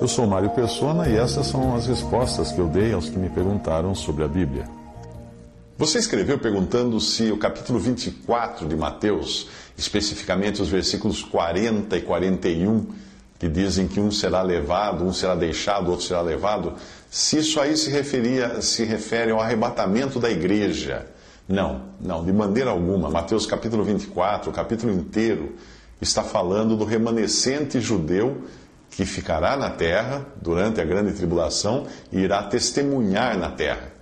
Eu sou Mário Persona e essas são as respostas que eu dei aos que me perguntaram sobre a Bíblia. Você escreveu perguntando se o capítulo 24 de Mateus, especificamente os versículos 40 e 41, que dizem que um será levado, um será deixado, outro será levado, se isso aí se, referia, se refere ao arrebatamento da igreja. Não, não, de maneira alguma. Mateus capítulo 24, o capítulo inteiro, está falando do remanescente judeu que ficará na terra durante a grande tribulação e irá testemunhar na terra.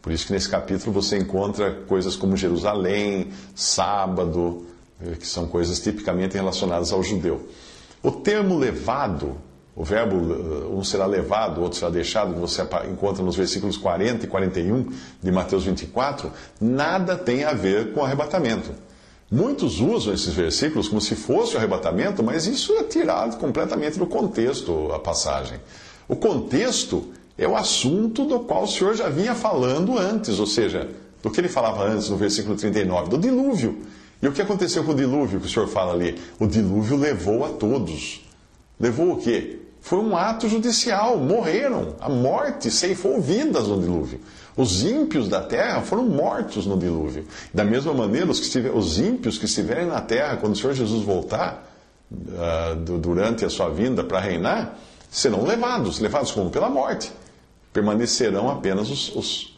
Por isso que nesse capítulo você encontra coisas como Jerusalém, sábado, eh, que são coisas tipicamente relacionadas ao judeu. O termo levado, o verbo eh, um será levado, outro será deixado, que você encontra nos versículos 40 e 41 de Mateus 24, nada tem a ver com arrebatamento. Muitos usam esses versículos como se fosse o arrebatamento, mas isso é tirado completamente do contexto, a passagem. O contexto é o assunto do qual o Senhor já vinha falando antes, ou seja, do que ele falava antes no versículo 39, do dilúvio. E o que aconteceu com o dilúvio que o Senhor fala ali? O dilúvio levou a todos. Levou o quê? Foi um ato judicial, morreram. A morte ceifou vidas no dilúvio. Os ímpios da terra foram mortos no dilúvio. Da mesma maneira, os, que os ímpios que estiverem na terra, quando o Senhor Jesus voltar, uh, durante a sua vinda para reinar, serão levados levados como? Pela morte. Permanecerão apenas os, os,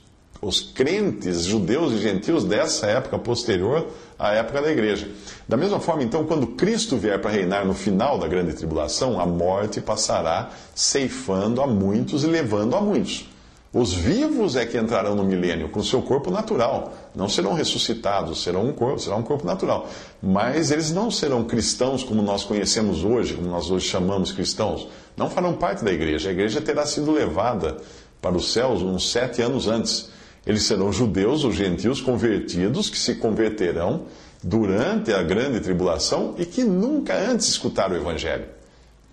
os crentes judeus e gentios dessa época posterior à época da igreja. Da mesma forma, então, quando Cristo vier para reinar no final da grande tribulação, a morte passará ceifando a muitos e levando a muitos. Os vivos é que entrarão no milênio com seu corpo natural. Não serão ressuscitados, serão um corpo, será um corpo natural. Mas eles não serão cristãos como nós conhecemos hoje, como nós hoje chamamos cristãos. Não farão parte da igreja. A igreja terá sido levada para os céus uns sete anos antes. Eles serão judeus ou gentios convertidos que se converterão durante a grande tribulação e que nunca antes escutaram o evangelho.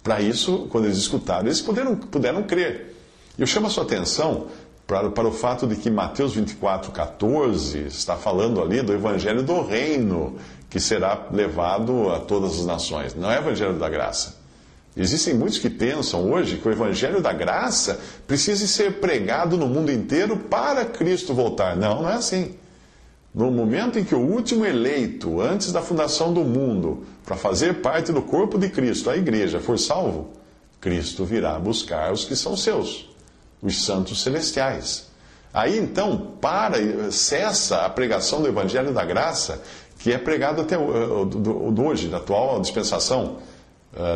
Para isso, quando eles escutaram, eles puderam, puderam crer. Eu chamo a sua atenção para, para o fato de que Mateus 24, 14 está falando ali do evangelho do reino que será levado a todas as nações. Não é o evangelho da graça. Existem muitos que pensam hoje que o evangelho da graça precisa ser pregado no mundo inteiro para Cristo voltar. Não, não é assim. No momento em que o último eleito, antes da fundação do mundo, para fazer parte do corpo de Cristo, a igreja, for salvo, Cristo virá buscar os que são seus os santos celestiais. Aí então, para, cessa a pregação do Evangelho da Graça, que é pregado até hoje, da atual dispensação,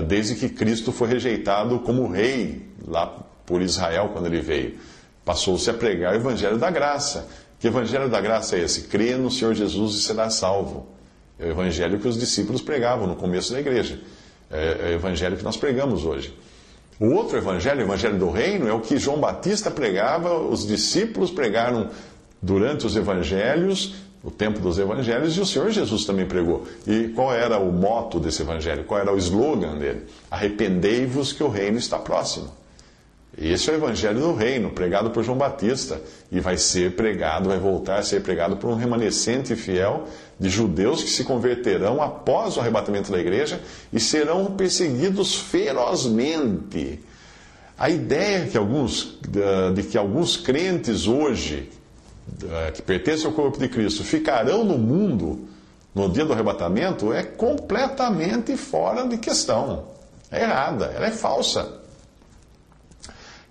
desde que Cristo foi rejeitado como rei lá por Israel quando ele veio. Passou-se a pregar o Evangelho da Graça. Que Evangelho da Graça é esse? Crê no Senhor Jesus e será salvo. É o Evangelho que os discípulos pregavam no começo da igreja. É, é o Evangelho que nós pregamos hoje. O outro evangelho, o evangelho do reino, é o que João Batista pregava, os discípulos pregaram durante os evangelhos, o tempo dos evangelhos, e o Senhor Jesus também pregou. E qual era o moto desse evangelho? Qual era o slogan dele? Arrependei-vos que o reino está próximo. Esse é o evangelho do reino, pregado por João Batista, e vai ser pregado, vai voltar a ser pregado por um remanescente fiel de judeus que se converterão após o arrebatamento da igreja e serão perseguidos ferozmente. A ideia que alguns, de que alguns crentes hoje, que pertencem ao corpo de Cristo, ficarão no mundo no dia do arrebatamento é completamente fora de questão. É errada, ela é falsa.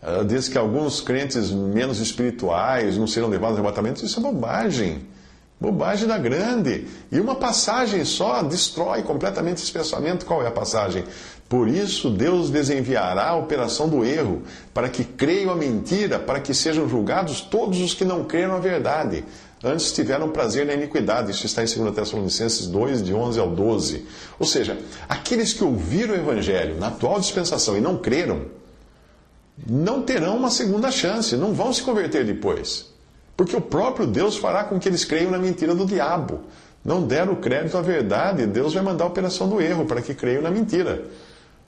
Ela diz que alguns crentes menos espirituais não serão levados ao arrebatamento. Isso é bobagem. Bobagem da grande. E uma passagem só destrói completamente esse pensamento. Qual é a passagem? Por isso Deus desenviará a operação do erro, para que creiam a mentira, para que sejam julgados todos os que não creram a verdade. Antes tiveram prazer na iniquidade. Isso está em 2 Tessalonicenses 2, de 11 ao 12. Ou seja, aqueles que ouviram o Evangelho na atual dispensação e não creram, não terão uma segunda chance, não vão se converter depois. Porque o próprio Deus fará com que eles creiam na mentira do diabo. Não deram crédito à verdade, Deus vai mandar a operação do erro para que creiam na mentira.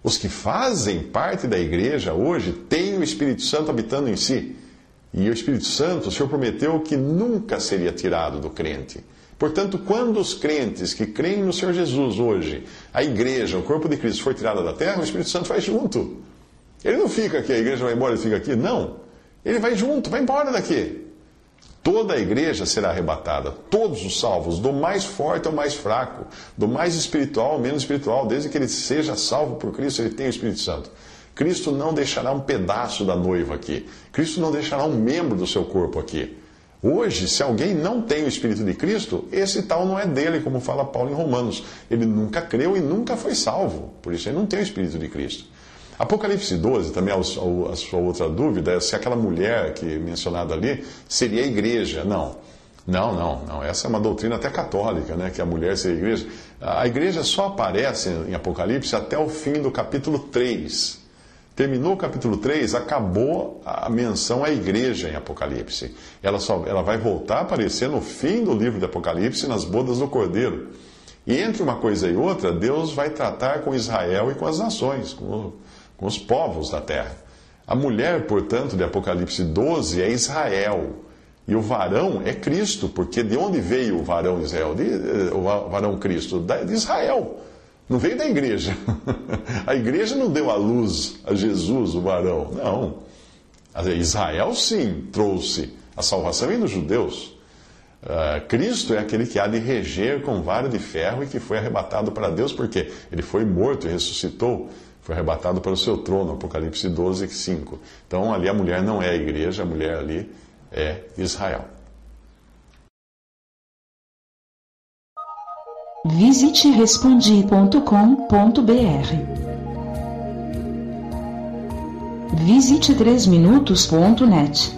Os que fazem parte da igreja hoje têm o Espírito Santo habitando em si. E o Espírito Santo, o Senhor prometeu que nunca seria tirado do crente. Portanto, quando os crentes que creem no Senhor Jesus hoje, a igreja, o corpo de Cristo, for tirado da terra, o Espírito Santo vai junto. Ele não fica aqui, a igreja vai embora e fica aqui. Não. Ele vai junto, vai embora daqui. Toda a igreja será arrebatada, todos os salvos, do mais forte ao mais fraco, do mais espiritual ao menos espiritual, desde que ele seja salvo por Cristo, ele tem o Espírito Santo. Cristo não deixará um pedaço da noiva aqui. Cristo não deixará um membro do seu corpo aqui. Hoje, se alguém não tem o Espírito de Cristo, esse tal não é dele, como fala Paulo em Romanos. Ele nunca creu e nunca foi salvo. Por isso, ele não tem o Espírito de Cristo. Apocalipse 12, também a sua outra dúvida, é se aquela mulher que é mencionada ali seria a igreja. Não. Não, não, não. Essa é uma doutrina até católica, né? Que a mulher seria a igreja. A igreja só aparece em Apocalipse até o fim do capítulo 3. Terminou o capítulo 3, acabou a menção à igreja em Apocalipse. Ela, só, ela vai voltar a aparecer no fim do livro de Apocalipse, nas bodas do Cordeiro. E entre uma coisa e outra, Deus vai tratar com Israel e com as nações, com, com os povos da terra. A mulher, portanto, de Apocalipse 12 é Israel. E o varão é Cristo, porque de onde veio o varão Israel? De, eh, o varão Cristo? De Israel. Não veio da igreja. A igreja não deu à luz a Jesus, o varão. Não. Israel, sim, trouxe a salvação e dos judeus. Uh, Cristo é aquele que há de reger com vara de ferro e que foi arrebatado para Deus, porque ele foi morto e ressuscitou, foi arrebatado para o seu trono, Apocalipse 12, 5. Então, ali a mulher não é a igreja, a mulher ali é Israel. Visite respondi.com.br. Visite 3minutos.net.